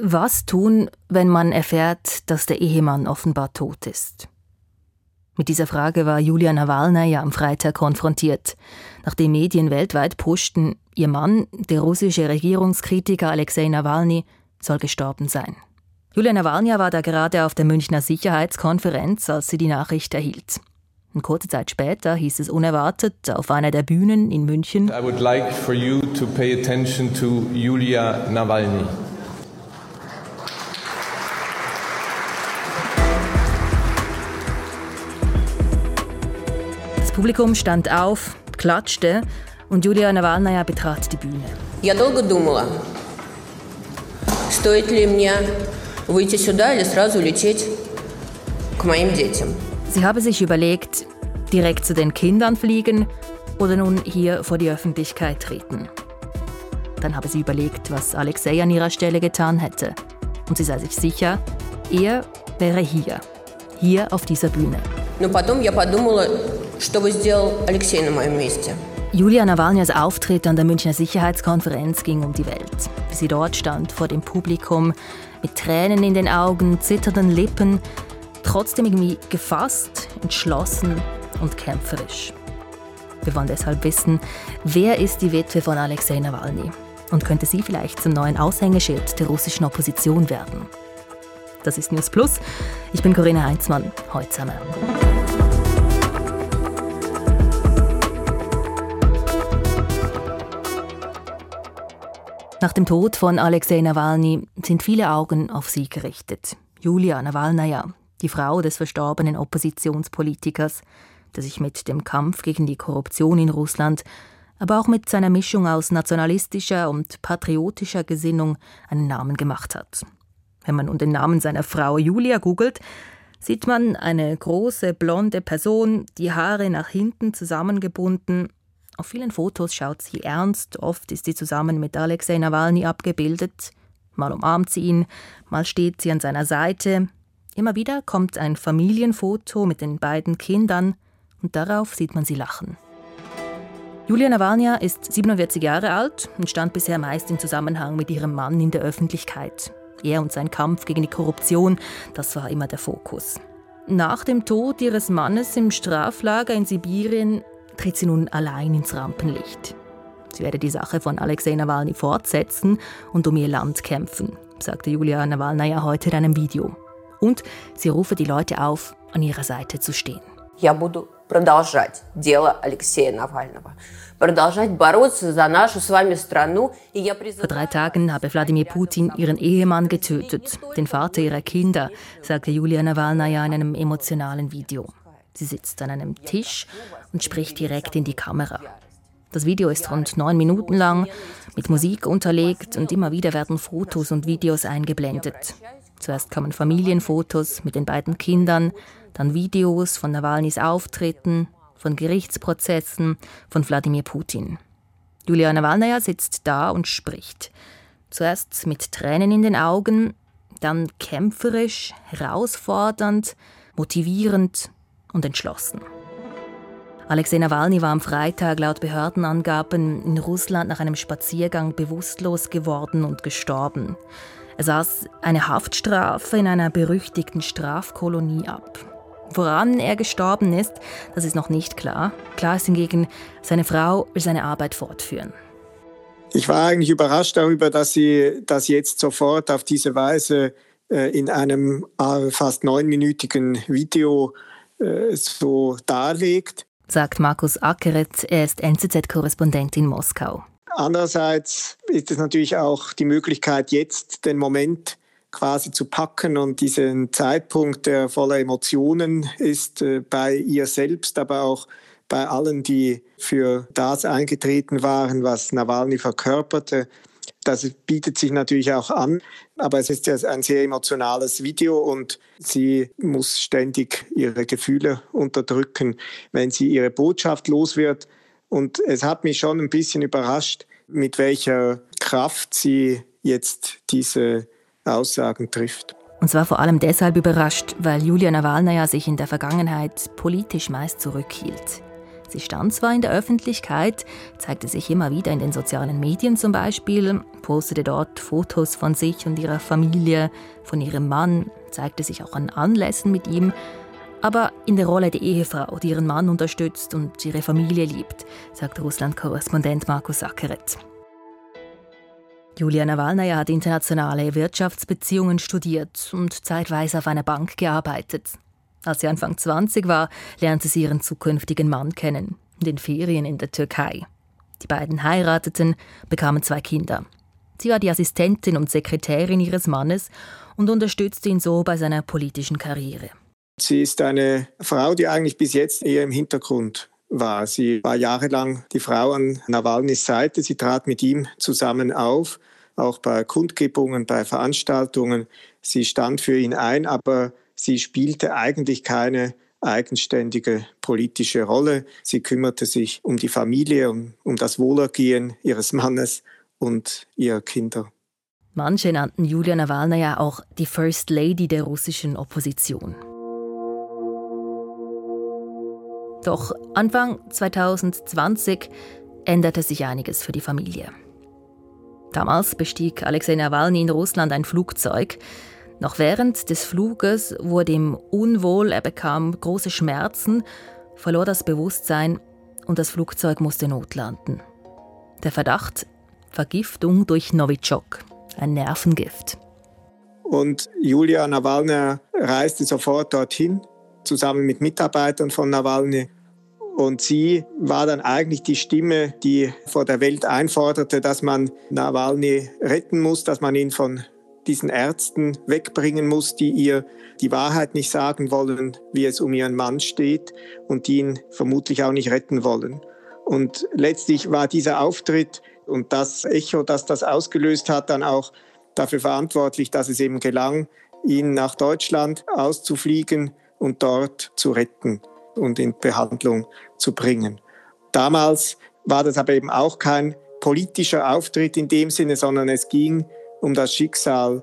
Was tun, wenn man erfährt, dass der Ehemann offenbar tot ist? Mit dieser Frage war Julia Nawalny ja am Freitag konfrontiert, nachdem Medien weltweit puschten, ihr Mann, der russische Regierungskritiker Alexei Nawalny, soll gestorben sein. Julia Nawalny war da gerade auf der Münchner Sicherheitskonferenz, als sie die Nachricht erhielt. Und kurze Zeit später hieß es unerwartet auf einer der Bühnen in München. I would like for you to pay attention to Julia Nawalny. Publikum stand auf, klatschte und Julia Nawalny betrat die Bühne. Я долго думала, стоит ли мне выйти сюда или сразу лететь к моим детям. Sie habe sich überlegt, direkt zu den Kindern fliegen oder nun hier vor die Öffentlichkeit treten. Dann habe sie überlegt, was Alexei an ihrer Stelle getan hätte. Und sie sei sich sicher, er wäre hier, hier auf dieser Bühne. Но потом я подумала, Julia Nawalnyas Auftritt an der Münchner Sicherheitskonferenz ging um die Welt. Wie sie dort stand vor dem Publikum, mit Tränen in den Augen, zitternden Lippen, trotzdem irgendwie gefasst, entschlossen und kämpferisch. Wir wollen deshalb wissen, wer ist die Witwe von Alexei Nawalny und könnte sie vielleicht zum neuen Aushängeschild der russischen Opposition werden? Das ist News Plus. Ich bin Corinna Heinzmann. Heute zusammen. Nach dem Tod von Alexei Nawalny sind viele Augen auf sie gerichtet. Julia Nawalnaja, die Frau des verstorbenen Oppositionspolitikers, der sich mit dem Kampf gegen die Korruption in Russland, aber auch mit seiner Mischung aus nationalistischer und patriotischer Gesinnung einen Namen gemacht hat. Wenn man nun den Namen seiner Frau Julia googelt, sieht man eine große blonde Person, die Haare nach hinten zusammengebunden auf vielen Fotos schaut sie ernst, oft ist sie zusammen mit Alexei Nawalny abgebildet. Mal umarmt sie ihn, mal steht sie an seiner Seite. Immer wieder kommt ein Familienfoto mit den beiden Kindern und darauf sieht man sie lachen. Julia Nawalny ist 47 Jahre alt und stand bisher meist im Zusammenhang mit ihrem Mann in der Öffentlichkeit. Er und sein Kampf gegen die Korruption, das war immer der Fokus. Nach dem Tod ihres Mannes im Straflager in Sibirien tritt sie nun allein ins Rampenlicht. Sie werde die Sache von Alexei Nawalny fortsetzen und um ihr Land kämpfen, sagte Julia Nawalnaja heute in einem Video. Und sie rufe die Leute auf, an ihrer Seite zu stehen. Я буду продолжать дело Алексея Навального. Продолжать бороться за нашу с вами страну. И я Vor drei Tagen habe Wladimir Putin ihren Ehemann getötet, den Vater ihrer Kinder, sagte Julia Nawalnaja in einem emotionalen Video. Sie sitzt an einem Tisch und spricht direkt in die Kamera. Das Video ist rund neun Minuten lang, mit Musik unterlegt und immer wieder werden Fotos und Videos eingeblendet. Zuerst kommen Familienfotos mit den beiden Kindern, dann Videos von Nawalnys Auftritten, von Gerichtsprozessen, von Wladimir Putin. Julia Nawalnaja sitzt da und spricht. Zuerst mit Tränen in den Augen, dann kämpferisch, herausfordernd, motivierend und entschlossen. Alexei Nawalny war am Freitag laut Behördenangaben in Russland nach einem Spaziergang bewusstlos geworden und gestorben. Er saß eine Haftstrafe in einer berüchtigten Strafkolonie ab. Woran er gestorben ist, das ist noch nicht klar. Klar ist hingegen, seine Frau will seine Arbeit fortführen. Ich war eigentlich überrascht darüber, dass sie das jetzt sofort auf diese Weise äh, in einem äh, fast neunminütigen Video äh, so darlegt. Sagt Markus Ackeret, er ist NZZ-Korrespondent in Moskau. Andererseits ist es natürlich auch die Möglichkeit, jetzt den Moment quasi zu packen und diesen Zeitpunkt, der voller Emotionen ist, äh, bei ihr selbst, aber auch bei allen, die für das eingetreten waren, was Nawalny verkörperte, das bietet sich natürlich auch an, aber es ist ja ein sehr emotionales Video und sie muss ständig ihre Gefühle unterdrücken, wenn sie ihre Botschaft los wird. Und es hat mich schon ein bisschen überrascht, mit welcher Kraft sie jetzt diese Aussagen trifft. Und zwar vor allem deshalb überrascht, weil Julia Nawalnaja sich in der Vergangenheit politisch meist zurückhielt. Sie stand zwar in der Öffentlichkeit, zeigte sich immer wieder in den sozialen Medien zum Beispiel, postete dort Fotos von sich und ihrer Familie, von ihrem Mann, zeigte sich auch an Anlässen mit ihm, aber in der Rolle der Ehefrau, die ihren Mann unterstützt und ihre Familie liebt, sagt Russland-Korrespondent Markus Ackeret. Julia Nawalnaja hat internationale Wirtschaftsbeziehungen studiert und zeitweise auf einer Bank gearbeitet. Als sie Anfang 20 war, lernte sie ihren zukünftigen Mann kennen, in den Ferien in der Türkei. Die beiden heirateten, bekamen zwei Kinder. Sie war die Assistentin und Sekretärin ihres Mannes und unterstützte ihn so bei seiner politischen Karriere. Sie ist eine Frau, die eigentlich bis jetzt eher im Hintergrund war. Sie war jahrelang die Frau an Nawalnys Seite. Sie trat mit ihm zusammen auf, auch bei Kundgebungen, bei Veranstaltungen. Sie stand für ihn ein, aber sie spielte eigentlich keine eigenständige politische Rolle. Sie kümmerte sich um die Familie, um, um das Wohlergehen ihres Mannes und ihrer Kinder. Manche nannten Julia Nawalnaja auch die First Lady der russischen Opposition. Doch Anfang 2020 änderte sich einiges für die Familie. Damals bestieg Alexei Nawalny in Russland ein Flugzeug. Noch während des Fluges wurde ihm unwohl, er bekam große Schmerzen, verlor das Bewusstsein und das Flugzeug musste notlanden. Der Verdacht Vergiftung durch Novichok, ein Nervengift. Und Julia Nawalny reiste sofort dorthin, zusammen mit Mitarbeitern von Nawalny. Und sie war dann eigentlich die Stimme, die vor der Welt einforderte, dass man Nawalny retten muss, dass man ihn von diesen Ärzten wegbringen muss, die ihr die Wahrheit nicht sagen wollen, wie es um ihren Mann steht und die ihn vermutlich auch nicht retten wollen. Und letztlich war dieser Auftritt und das Echo, das das ausgelöst hat, dann auch dafür verantwortlich, dass es eben gelang, ihn nach Deutschland auszufliegen und dort zu retten und in Behandlung zu bringen. Damals war das aber eben auch kein politischer Auftritt in dem Sinne, sondern es ging um das Schicksal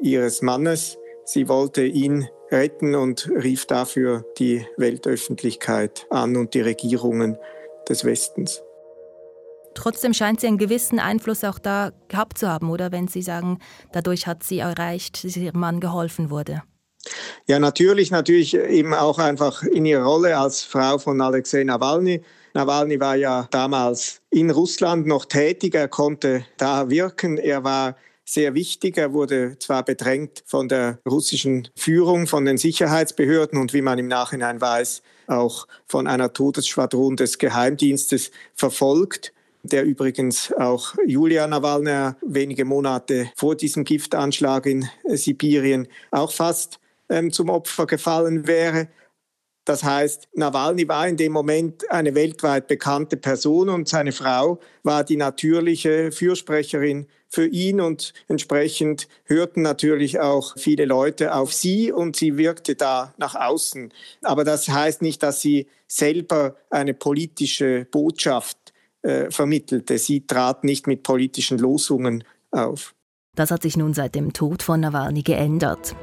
ihres Mannes. Sie wollte ihn retten und rief dafür die Weltöffentlichkeit an und die Regierungen des Westens. Trotzdem scheint sie einen gewissen Einfluss auch da gehabt zu haben, oder wenn Sie sagen, dadurch hat sie erreicht, dass ihrem Mann geholfen wurde. Ja, natürlich, natürlich eben auch einfach in ihrer Rolle als Frau von Alexei Nawalny. Nawalny war ja damals in Russland noch tätig, er konnte da wirken, er war sehr wichtig. Er wurde zwar bedrängt von der russischen Führung, von den Sicherheitsbehörden und wie man im Nachhinein weiß, auch von einer Todesschwadron des Geheimdienstes verfolgt der übrigens auch Julia Nawalny wenige Monate vor diesem Giftanschlag in Sibirien auch fast ähm, zum Opfer gefallen wäre. Das heißt, Nawalny war in dem Moment eine weltweit bekannte Person und seine Frau war die natürliche Fürsprecherin für ihn und entsprechend hörten natürlich auch viele Leute auf sie und sie wirkte da nach außen. Aber das heißt nicht, dass sie selber eine politische Botschaft äh, vermittelte. Sie trat nicht mit politischen Losungen auf. Das hat sich nun seit dem Tod von Nawalny geändert.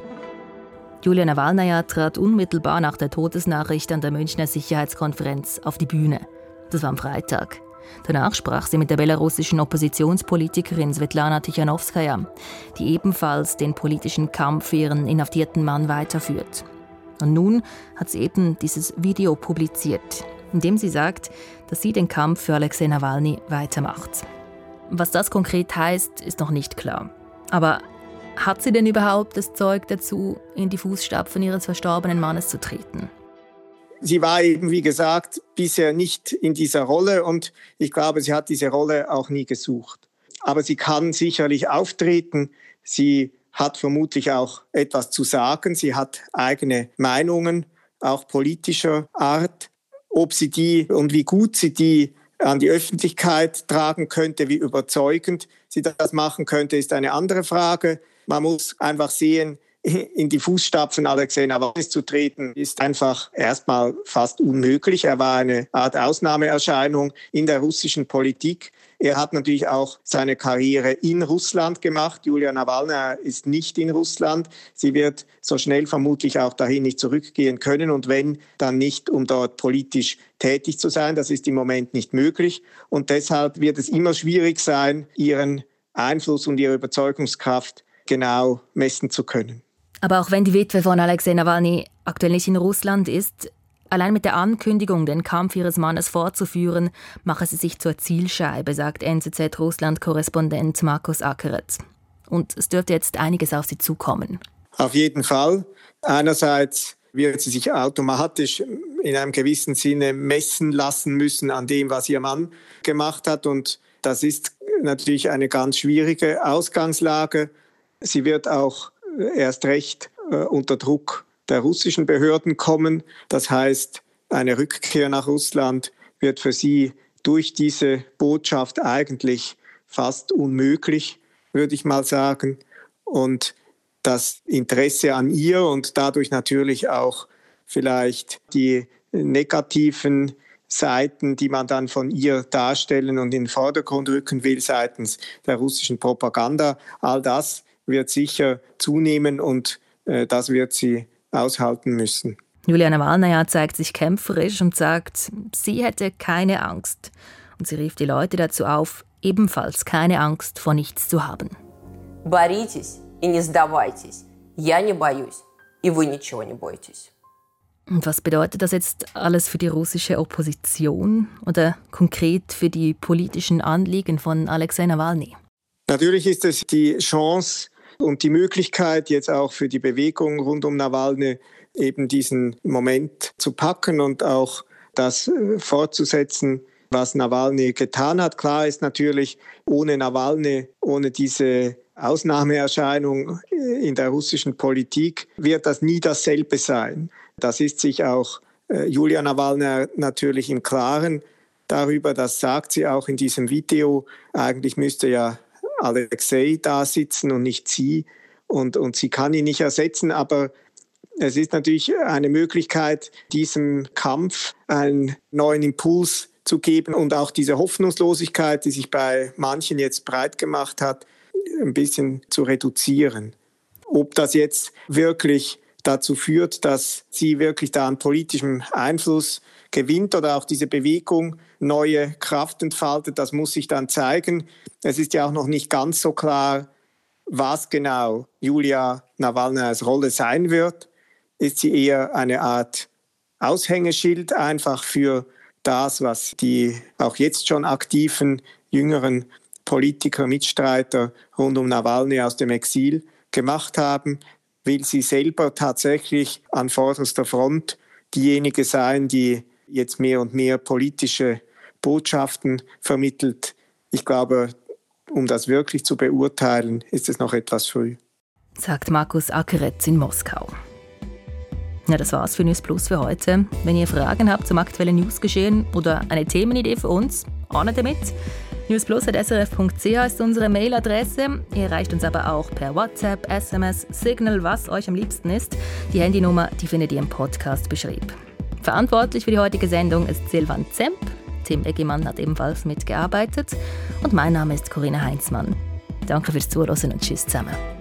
Julia Nawalnaja trat unmittelbar nach der Todesnachricht an der Münchner Sicherheitskonferenz auf die Bühne. Das war am Freitag. Danach sprach sie mit der belarussischen Oppositionspolitikerin Svetlana Tichanowskaja, die ebenfalls den politischen Kampf für ihren inhaftierten Mann weiterführt. Und nun hat sie eben dieses Video publiziert, in dem sie sagt, dass sie den Kampf für Alexei Nawalny weitermacht. Was das konkret heißt, ist noch nicht klar. Aber hat sie denn überhaupt das Zeug dazu, in die Fußstapfen ihres verstorbenen Mannes zu treten? Sie war eben, wie gesagt, bisher nicht in dieser Rolle und ich glaube, sie hat diese Rolle auch nie gesucht. Aber sie kann sicherlich auftreten. Sie hat vermutlich auch etwas zu sagen. Sie hat eigene Meinungen, auch politischer Art. Ob sie die und wie gut sie die an die Öffentlichkeit tragen könnte, wie überzeugend sie das machen könnte, ist eine andere Frage. Man muss einfach sehen, in die Fußstapfen Alexei Nawalnys zu treten, ist einfach erstmal fast unmöglich. Er war eine Art Ausnahmeerscheinung in der russischen Politik. Er hat natürlich auch seine Karriere in Russland gemacht. Julia Nawalny ist nicht in Russland. Sie wird so schnell vermutlich auch dahin nicht zurückgehen können und wenn, dann nicht, um dort politisch tätig zu sein. Das ist im Moment nicht möglich und deshalb wird es immer schwierig sein, ihren Einfluss und ihre Überzeugungskraft genau messen zu können. Aber auch wenn die Witwe von Alexei Nawalny aktuell nicht in Russland ist, allein mit der Ankündigung, den Kampf ihres Mannes fortzuführen, mache sie sich zur Zielscheibe, sagt NZZ-Russland-Korrespondent Markus Ackeret. Und es dürfte jetzt einiges auf sie zukommen. Auf jeden Fall. Einerseits wird sie sich automatisch in einem gewissen Sinne messen lassen müssen an dem, was ihr Mann gemacht hat. Und das ist natürlich eine ganz schwierige Ausgangslage. Sie wird auch erst recht äh, unter Druck der russischen Behörden kommen. Das heißt, eine Rückkehr nach Russland wird für sie durch diese Botschaft eigentlich fast unmöglich, würde ich mal sagen. Und das Interesse an ihr und dadurch natürlich auch vielleicht die negativen Seiten, die man dann von ihr darstellen und in den Vordergrund rücken will seitens der russischen Propaganda, all das wird sicher zunehmen und äh, das wird sie aushalten müssen. Juliana Nawalnaja zeigt sich kämpferisch und sagt, sie hätte keine Angst. Und sie rief die Leute dazu auf, ebenfalls keine Angst vor nichts zu haben. Боритесь и не сдавайтесь. Я не боюсь, и вы ничего не бойтесь. Und was bedeutet das jetzt alles für die russische Opposition oder konkret für die politischen Anliegen von Alexei Nawalny? Natürlich ist es die Chance und die Möglichkeit jetzt auch für die Bewegung rund um Nawalny eben diesen Moment zu packen und auch das äh, fortzusetzen, was Nawalny getan hat. Klar ist natürlich, ohne Nawalny, ohne diese Ausnahmeerscheinung äh, in der russischen Politik wird das nie dasselbe sein. Das ist sich auch äh, Julia Nawalny natürlich im Klaren darüber, das sagt sie auch in diesem Video. Eigentlich müsste ja Alexei da sitzen und nicht sie. Und, und sie kann ihn nicht ersetzen, aber es ist natürlich eine Möglichkeit, diesem Kampf einen neuen Impuls zu geben und auch diese Hoffnungslosigkeit, die sich bei manchen jetzt breit gemacht hat, ein bisschen zu reduzieren. Ob das jetzt wirklich dazu führt, dass sie wirklich da an politischem Einfluss gewinnt oder auch diese Bewegung neue Kraft entfaltet. Das muss sich dann zeigen. Es ist ja auch noch nicht ganz so klar, was genau Julia Nawalnys Rolle sein wird. Ist sie eher eine Art Aushängeschild einfach für das, was die auch jetzt schon aktiven jüngeren Politiker, Mitstreiter rund um Nawalny aus dem Exil gemacht haben? Will sie selber tatsächlich an vorderster Front diejenige sein, die jetzt mehr und mehr politische Botschaften vermittelt. Ich glaube, um das wirklich zu beurteilen, ist es noch etwas früh. Sagt Markus Ackeretz in Moskau. Ja, das war's für News Plus für heute. Wenn ihr Fragen habt zum aktuellen Newsgeschehen oder eine Themenidee für uns, ahnet damit. newsplus.srf.ch ist unsere Mailadresse. Ihr erreicht uns aber auch per WhatsApp, SMS, Signal, was euch am liebsten ist. Die Handynummer, die findet ihr im Podcast beschrieben. Verantwortlich für die heutige Sendung ist Silvan Zemp. Tim Eggemann hat ebenfalls mitgearbeitet. Und mein Name ist Corinna Heinzmann. Danke fürs Zuhören und tschüss zusammen.